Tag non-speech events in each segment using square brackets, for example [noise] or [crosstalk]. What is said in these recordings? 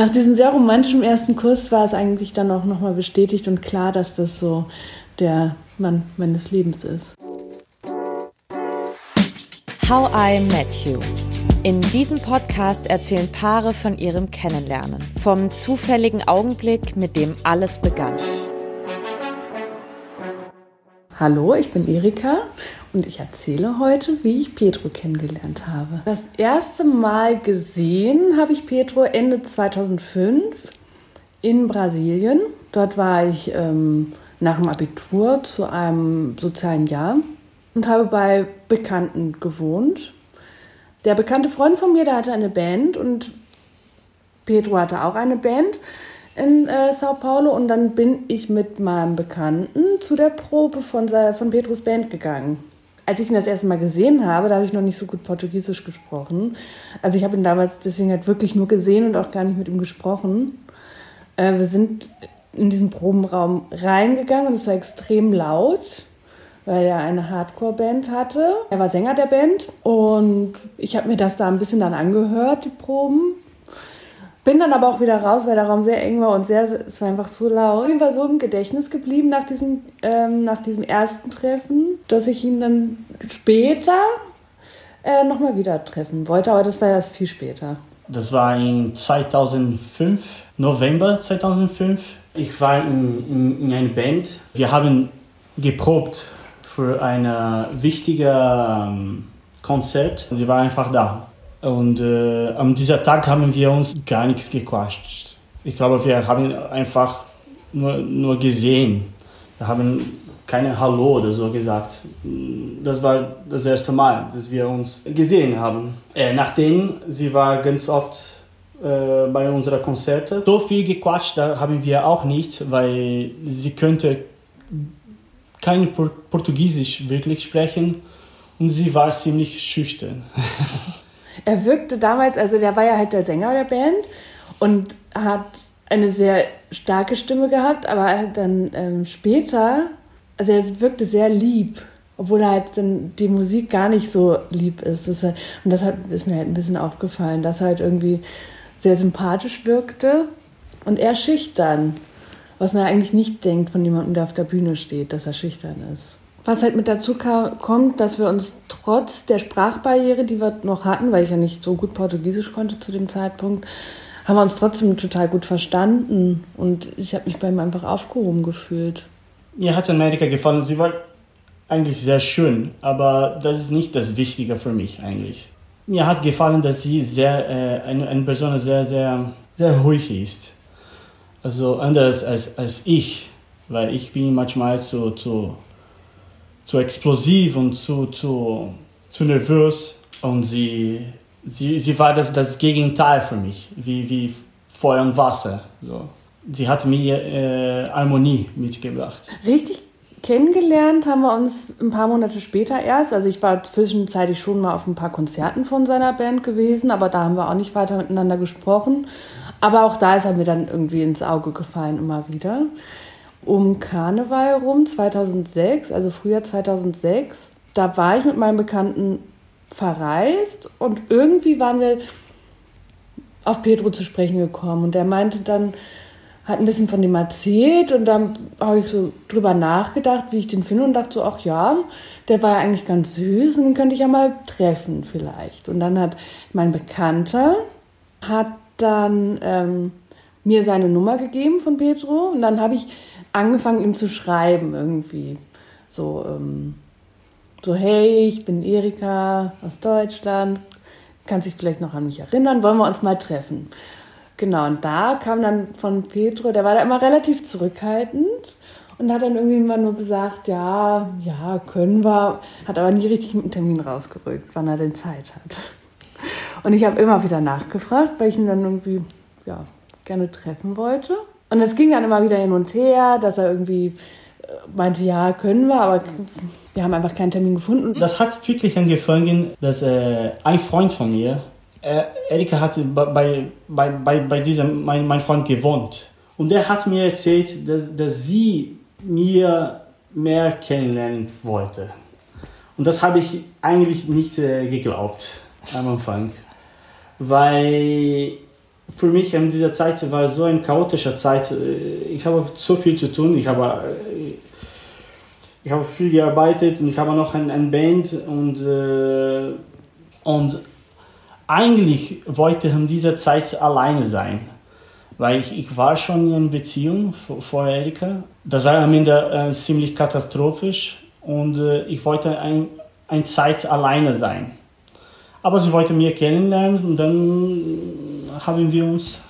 Nach diesem sehr romantischen ersten Kuss war es eigentlich dann auch nochmal bestätigt und klar, dass das so der Mann meines Lebens ist. How I Met You. In diesem Podcast erzählen Paare von ihrem Kennenlernen, vom zufälligen Augenblick, mit dem alles begann. Hallo, ich bin Erika und ich erzähle heute, wie ich Pedro kennengelernt habe. Das erste Mal gesehen habe ich Pedro Ende 2005 in Brasilien. Dort war ich ähm, nach dem Abitur zu einem sozialen Jahr und habe bei Bekannten gewohnt. Der bekannte Freund von mir, der hatte eine Band und Pedro hatte auch eine Band in äh, Sao Paulo und dann bin ich mit meinem Bekannten zu der Probe von, von Petrus Band gegangen. Als ich ihn das erste Mal gesehen habe, da habe ich noch nicht so gut Portugiesisch gesprochen. Also ich habe ihn damals deswegen halt wirklich nur gesehen und auch gar nicht mit ihm gesprochen. Äh, wir sind in diesen Probenraum reingegangen und es war extrem laut, weil er eine Hardcore-Band hatte. Er war Sänger der Band und ich habe mir das da ein bisschen dann angehört, die Proben. Bin dann aber auch wieder raus, weil der Raum sehr eng war und sehr, es war einfach so laut. Ich war so im Gedächtnis geblieben nach diesem, ähm, nach diesem ersten Treffen, dass ich ihn dann später äh, nochmal wieder treffen wollte, aber das war erst viel später. Das war in 2005, November 2005. Ich war in, in, in einer Band. Wir haben geprobt für ein wichtiges ähm, Konzert. Sie war einfach da. Und äh, an diesem Tag haben wir uns gar nichts gequatscht. Ich glaube, wir haben einfach nur, nur gesehen. Wir haben keine Hallo oder so gesagt. Das war das erste Mal, dass wir uns gesehen haben. Äh, nachdem, sie war ganz oft äh, bei unseren Konzerten. So viel gequatscht da haben wir auch nicht, weil sie könnte kein Portugiesisch wirklich sprechen und sie war ziemlich schüchtern. [laughs] er wirkte damals, also der war ja halt der Sänger der Band und hat eine sehr starke Stimme gehabt, aber dann ähm, später, also er wirkte sehr lieb, obwohl er halt dann die Musik gar nicht so lieb ist. Das, und das hat, ist mir halt ein bisschen aufgefallen, dass er halt irgendwie sehr sympathisch wirkte und eher schüchtern, was man eigentlich nicht denkt von jemandem, der auf der Bühne steht, dass er schüchtern ist. Was halt mit dazu kommt, dass wir uns trotz der Sprachbarriere, die wir noch hatten, weil ich ja nicht so gut Portugiesisch konnte zu dem Zeitpunkt, haben wir uns trotzdem total gut verstanden und ich habe mich bei ihm einfach aufgehoben gefühlt. Mir hat Amerika gefallen. Sie war eigentlich sehr schön, aber das ist nicht das Wichtige für mich eigentlich. Mir hat gefallen, dass sie sehr äh, eine, eine Person sehr sehr sehr ruhig ist. Also anders als, als ich, weil ich bin manchmal zu, zu zu explosiv und zu, zu, zu nervös. Und sie, sie, sie war das, das Gegenteil für mich, wie, wie Feuer und Wasser. So. Sie hat mir äh, Harmonie mitgebracht. Richtig kennengelernt haben wir uns ein paar Monate später erst. Also ich war zwischenzeitlich schon mal auf ein paar Konzerten von seiner Band gewesen, aber da haben wir auch nicht weiter miteinander gesprochen. Aber auch da ist er mir dann irgendwie ins Auge gefallen, immer wieder um Karneval rum, 2006, also Frühjahr 2006. Da war ich mit meinem Bekannten verreist und irgendwie waren wir auf Pedro zu sprechen gekommen. Und der meinte dann, hat ein bisschen von dem erzählt und dann habe ich so drüber nachgedacht, wie ich den finde und dachte so, ach ja, der war ja eigentlich ganz süß und den könnte ich ja mal treffen vielleicht. Und dann hat mein Bekannter, hat dann ähm, mir seine Nummer gegeben von Pedro und dann habe ich angefangen, ihm zu schreiben irgendwie. So, ähm, so, hey, ich bin Erika aus Deutschland, kannst dich vielleicht noch an mich erinnern, wollen wir uns mal treffen? Genau, und da kam dann von Petro, der war da immer relativ zurückhaltend und hat dann irgendwie immer nur gesagt, ja, ja, können wir, hat aber nie richtig dem Termin rausgerückt, wann er denn Zeit hat. Und ich habe immer wieder nachgefragt, weil ich ihn dann irgendwie, ja, gerne treffen wollte. Und es ging dann immer wieder hin und her, dass er irgendwie äh, meinte, ja, können wir, aber wir haben einfach keinen Termin gefunden. Das hat wirklich angefangen, dass äh, ein Freund von mir, äh, Erika hat bei, bei, bei, bei diesem, mein, mein Freund gewohnt. Und er hat mir erzählt, dass, dass sie mir mehr kennenlernen wollte. Und das habe ich eigentlich nicht äh, geglaubt am Anfang. Weil für mich in dieser Zeit war so eine chaotische Zeit. Ich habe so viel zu tun. Ich habe, ich habe viel gearbeitet und ich habe noch eine, eine Band und, äh, und eigentlich wollte ich in dieser Zeit alleine sein. Weil ich, ich war schon in einer Beziehung vor, vor Erika. Das war am Ende äh, ziemlich katastrophisch und äh, ich wollte ein, eine Zeit alleine sein. Aber sie wollte mich kennenlernen und dann haben wir uns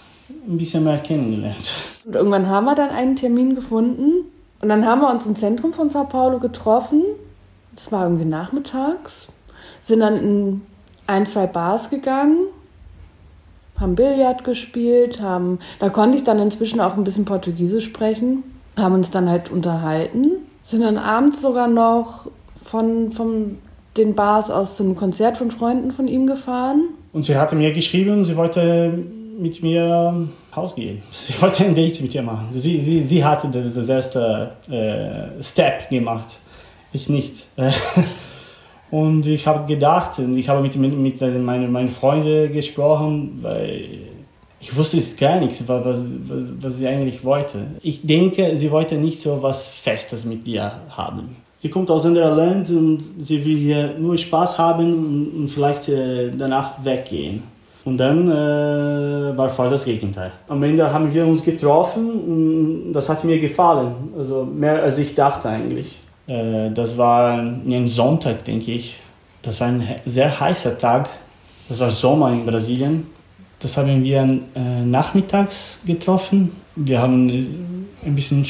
ein bisschen mehr kennengelernt. Und irgendwann haben wir dann einen Termin gefunden und dann haben wir uns im Zentrum von Sao Paulo getroffen. Das war irgendwie nachmittags. Sind dann in ein, zwei Bars gegangen, haben Billard gespielt, haben, da konnte ich dann inzwischen auch ein bisschen Portugiesisch sprechen, haben uns dann halt unterhalten, sind dann abends sogar noch von, von den Bars aus zum Konzert von Freunden von ihm gefahren. Und sie hatte mir geschrieben, sie wollte mit mir rausgehen. [laughs] Sie wollte ein Date mit ihr machen. Sie, sie, sie hatte das, das erste äh, Step gemacht, ich nicht. [laughs] Und ich habe gedacht, ich habe mit, mit, mit meinen, meinen Freunden gesprochen, weil ich wusste es gar nichts, was, was, was sie eigentlich wollte. Ich denke, sie wollte nicht so was Festes mit dir haben. Sie kommt aus anderem Land und sie will hier nur Spaß haben und, vielleicht äh, danach weggehen. Und dann äh, war voll das Gegenteil. Am Ende haben wir uns getroffen und das hat mir gefallen. Also mehr als ich dachte eigentlich. Äh, das war ein Sonntag, denke ich. Das war ein sehr heißer Tag. Das war Sommer in Brasilien. Das haben wir äh, nachmittags getroffen. Wir haben äh, ein bisschen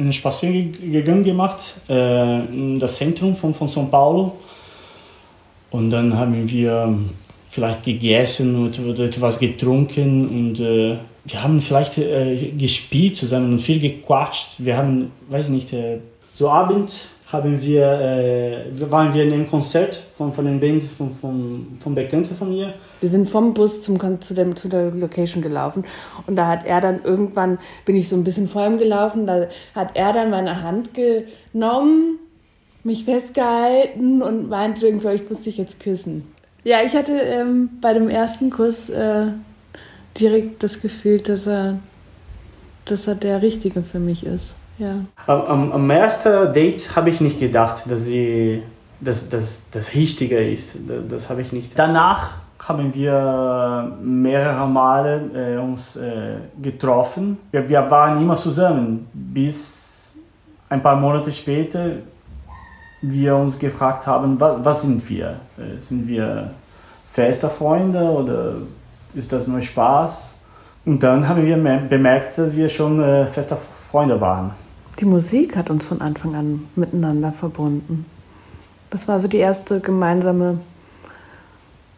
einen Spaziergang gemacht in das Zentrum von, von São Paulo. Und dann haben wir vielleicht gegessen oder etwas getrunken und äh, wir haben vielleicht äh, gespielt zusammen und viel gequatscht. Wir haben, weiß nicht, äh, so Abend haben wir, äh, waren wir in einem Konzert von, von den Band von, von, von Bekannten von mir. Wir sind vom Bus zum, zu, dem, zu der Location gelaufen und da hat er dann irgendwann, bin ich so ein bisschen vor ihm gelaufen, da hat er dann meine Hand genommen, mich festgehalten und meinte irgendwie, ich muss dich jetzt küssen. Ja, ich hatte ähm, bei dem ersten Kuss äh, direkt das Gefühl, dass er, dass er der Richtige für mich ist. Ja. Am, am ersten Date habe ich nicht gedacht, dass sie dass das, das Richtige ist. Das habe ich nicht. Danach haben wir mehrere Male äh, uns äh, getroffen. Wir, wir, waren immer zusammen, bis ein paar Monate später wir uns gefragt haben, was, was sind wir? Äh, sind wir feste Freunde oder ist das nur Spaß? Und dann haben wir bemerkt, dass wir schon äh, feste Freunde waren. Die Musik hat uns von Anfang an miteinander verbunden. Das war so die erste gemeinsame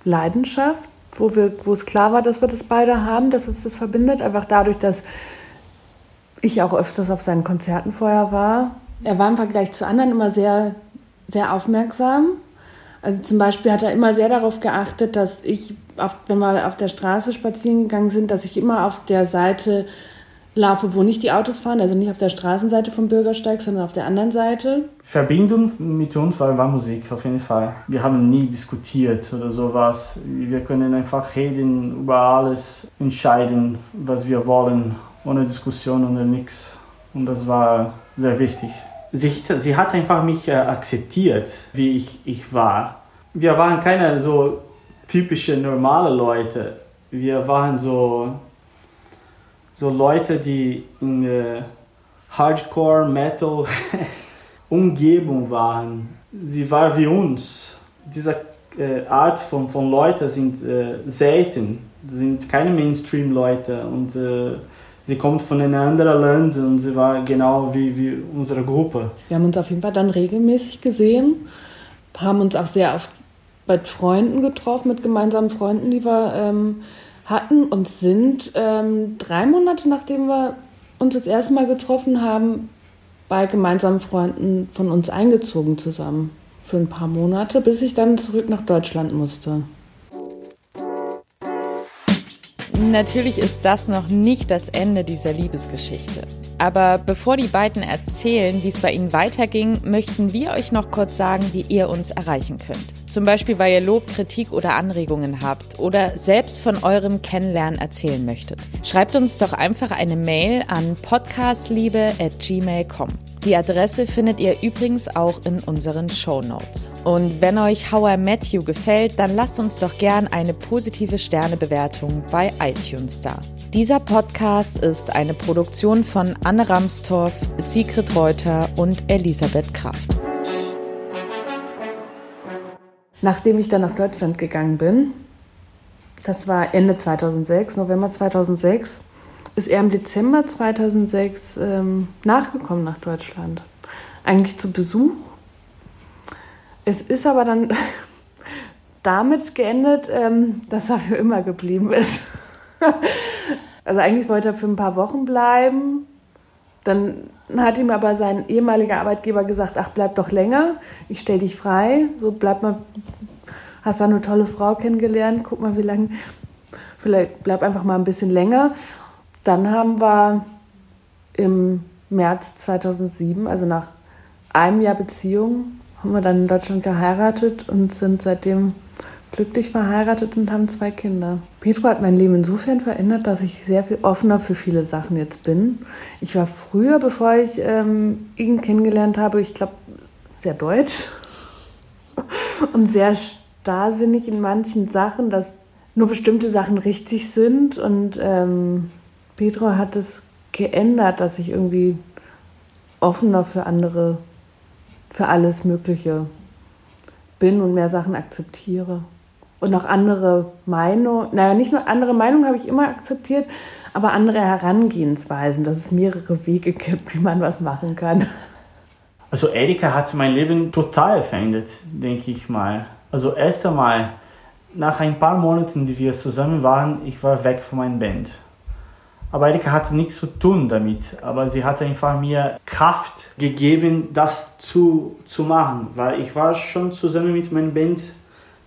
Leidenschaft, wo, wir, wo es klar war, dass wir das beide haben, dass uns das verbindet. Einfach dadurch, dass ich auch öfters auf seinen Konzerten vorher war. Er war im Vergleich zu anderen immer sehr, sehr aufmerksam. Also zum Beispiel hat er immer sehr darauf geachtet, dass ich, auf, wenn wir auf der Straße spazieren gegangen sind, dass ich immer auf der Seite laufe, wo nicht die Autos fahren, also nicht auf der Straßenseite vom Bürgersteig, sondern auf der anderen Seite. Verbindung mit uns war, war Musik, auf jeden Fall. Wir haben nie diskutiert oder sowas. Wir können einfach reden, über alles entscheiden, was wir wollen, ohne Diskussion oder nichts. Und das war sehr wichtig. Sie, sie hat einfach mich äh, akzeptiert, wie ich, ich war. Wir waren keine so typische normale Leute. Wir waren so so Leute, die in äh, Hardcore Metal [laughs] Umgebung waren. Sie waren wie uns. Diese äh, Art von, von Leuten sind äh, selten, sind keine Mainstream-Leute und äh, sie kommt von einem anderen Land und sie war genau wie, wie unsere Gruppe. Wir haben uns auf jeden Fall dann regelmäßig gesehen, haben uns auch sehr oft mit Freunden getroffen, mit gemeinsamen Freunden, die wir ähm, hatten und sind ähm, drei Monate nachdem wir uns das erste Mal getroffen haben, bei gemeinsamen Freunden von uns eingezogen zusammen. Für ein paar Monate, bis ich dann zurück nach Deutschland musste. Natürlich ist das noch nicht das Ende dieser Liebesgeschichte. Aber bevor die beiden erzählen, wie es bei ihnen weiterging, möchten wir euch noch kurz sagen, wie ihr uns erreichen könnt. Zum Beispiel, weil ihr Lob, Kritik oder Anregungen habt oder selbst von eurem Kennenlernen erzählen möchtet. Schreibt uns doch einfach eine Mail an podcastliebe@gmail.com. Die Adresse findet ihr übrigens auch in unseren Show Notes. Und wenn euch How I Met You gefällt, dann lasst uns doch gern eine positive Sternebewertung bei iTunes da. Dieser Podcast ist eine Produktion von Anne Ramstorff, Sigrid Reuter und Elisabeth Kraft. Nachdem ich dann nach Deutschland gegangen bin, das war Ende 2006, November 2006, ist er im Dezember 2006 ähm, nachgekommen nach Deutschland. Eigentlich zu Besuch. Es ist aber dann [laughs] damit geendet, ähm, dass er für immer geblieben ist. [laughs] also eigentlich wollte er für ein paar Wochen bleiben. Dann hat ihm aber sein ehemaliger Arbeitgeber gesagt, ach, bleib doch länger, ich stell dich frei, so bleib mal, hast da eine tolle Frau kennengelernt, guck mal, wie lange, vielleicht bleib einfach mal ein bisschen länger. Dann haben wir im März 2007, also nach einem Jahr Beziehung, haben wir dann in Deutschland geheiratet und sind seitdem glücklich verheiratet und haben zwei Kinder. Petro hat mein Leben insofern verändert, dass ich sehr viel offener für viele Sachen jetzt bin. Ich war früher, bevor ich ähm, ihn kennengelernt habe, ich glaube, sehr deutsch [laughs] und sehr starrsinnig in manchen Sachen, dass nur bestimmte Sachen richtig sind. Und ähm, Petro hat es geändert, dass ich irgendwie offener für andere, für alles Mögliche bin und mehr Sachen akzeptiere und auch andere Meinungen, naja, nicht nur andere Meinungen habe ich immer akzeptiert, aber andere Herangehensweisen, dass es mehrere Wege gibt, wie man was machen kann. Also Erika hat mein Leben total verändert, denke ich mal. Also erst einmal, nach ein paar Monaten, die wir zusammen waren, ich war weg von meiner Band. Aber Erika hatte nichts zu tun damit, aber sie hat einfach mir Kraft gegeben, das zu, zu machen, weil ich war schon zusammen mit meiner Band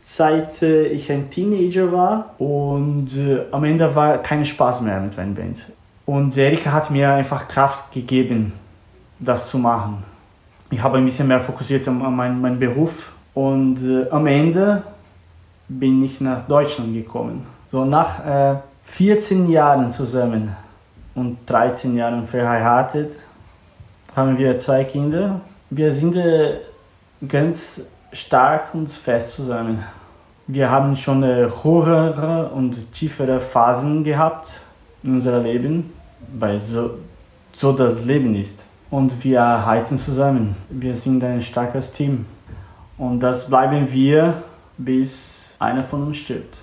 seit äh, ich ein Teenager war und äh, am Ende war kein Spaß mehr mit meiner Band. Und Erika hat mir einfach Kraft gegeben, das zu machen. Ich habe ein bisschen mehr fokussiert an meinen, meinen Beruf und äh, am Ende bin ich nach Deutschland gekommen. So nach äh, 14 Jahren zusammen und 13 Jahren verheiratet haben wir zwei Kinder. Wir sind äh, ganz stark und fest zusammen. Wir haben schon höhere und tiefere Phasen gehabt in unserem Leben, weil so, so das Leben ist. Und wir halten zusammen. Wir sind ein starkes Team. Und das bleiben wir, bis einer von uns stirbt.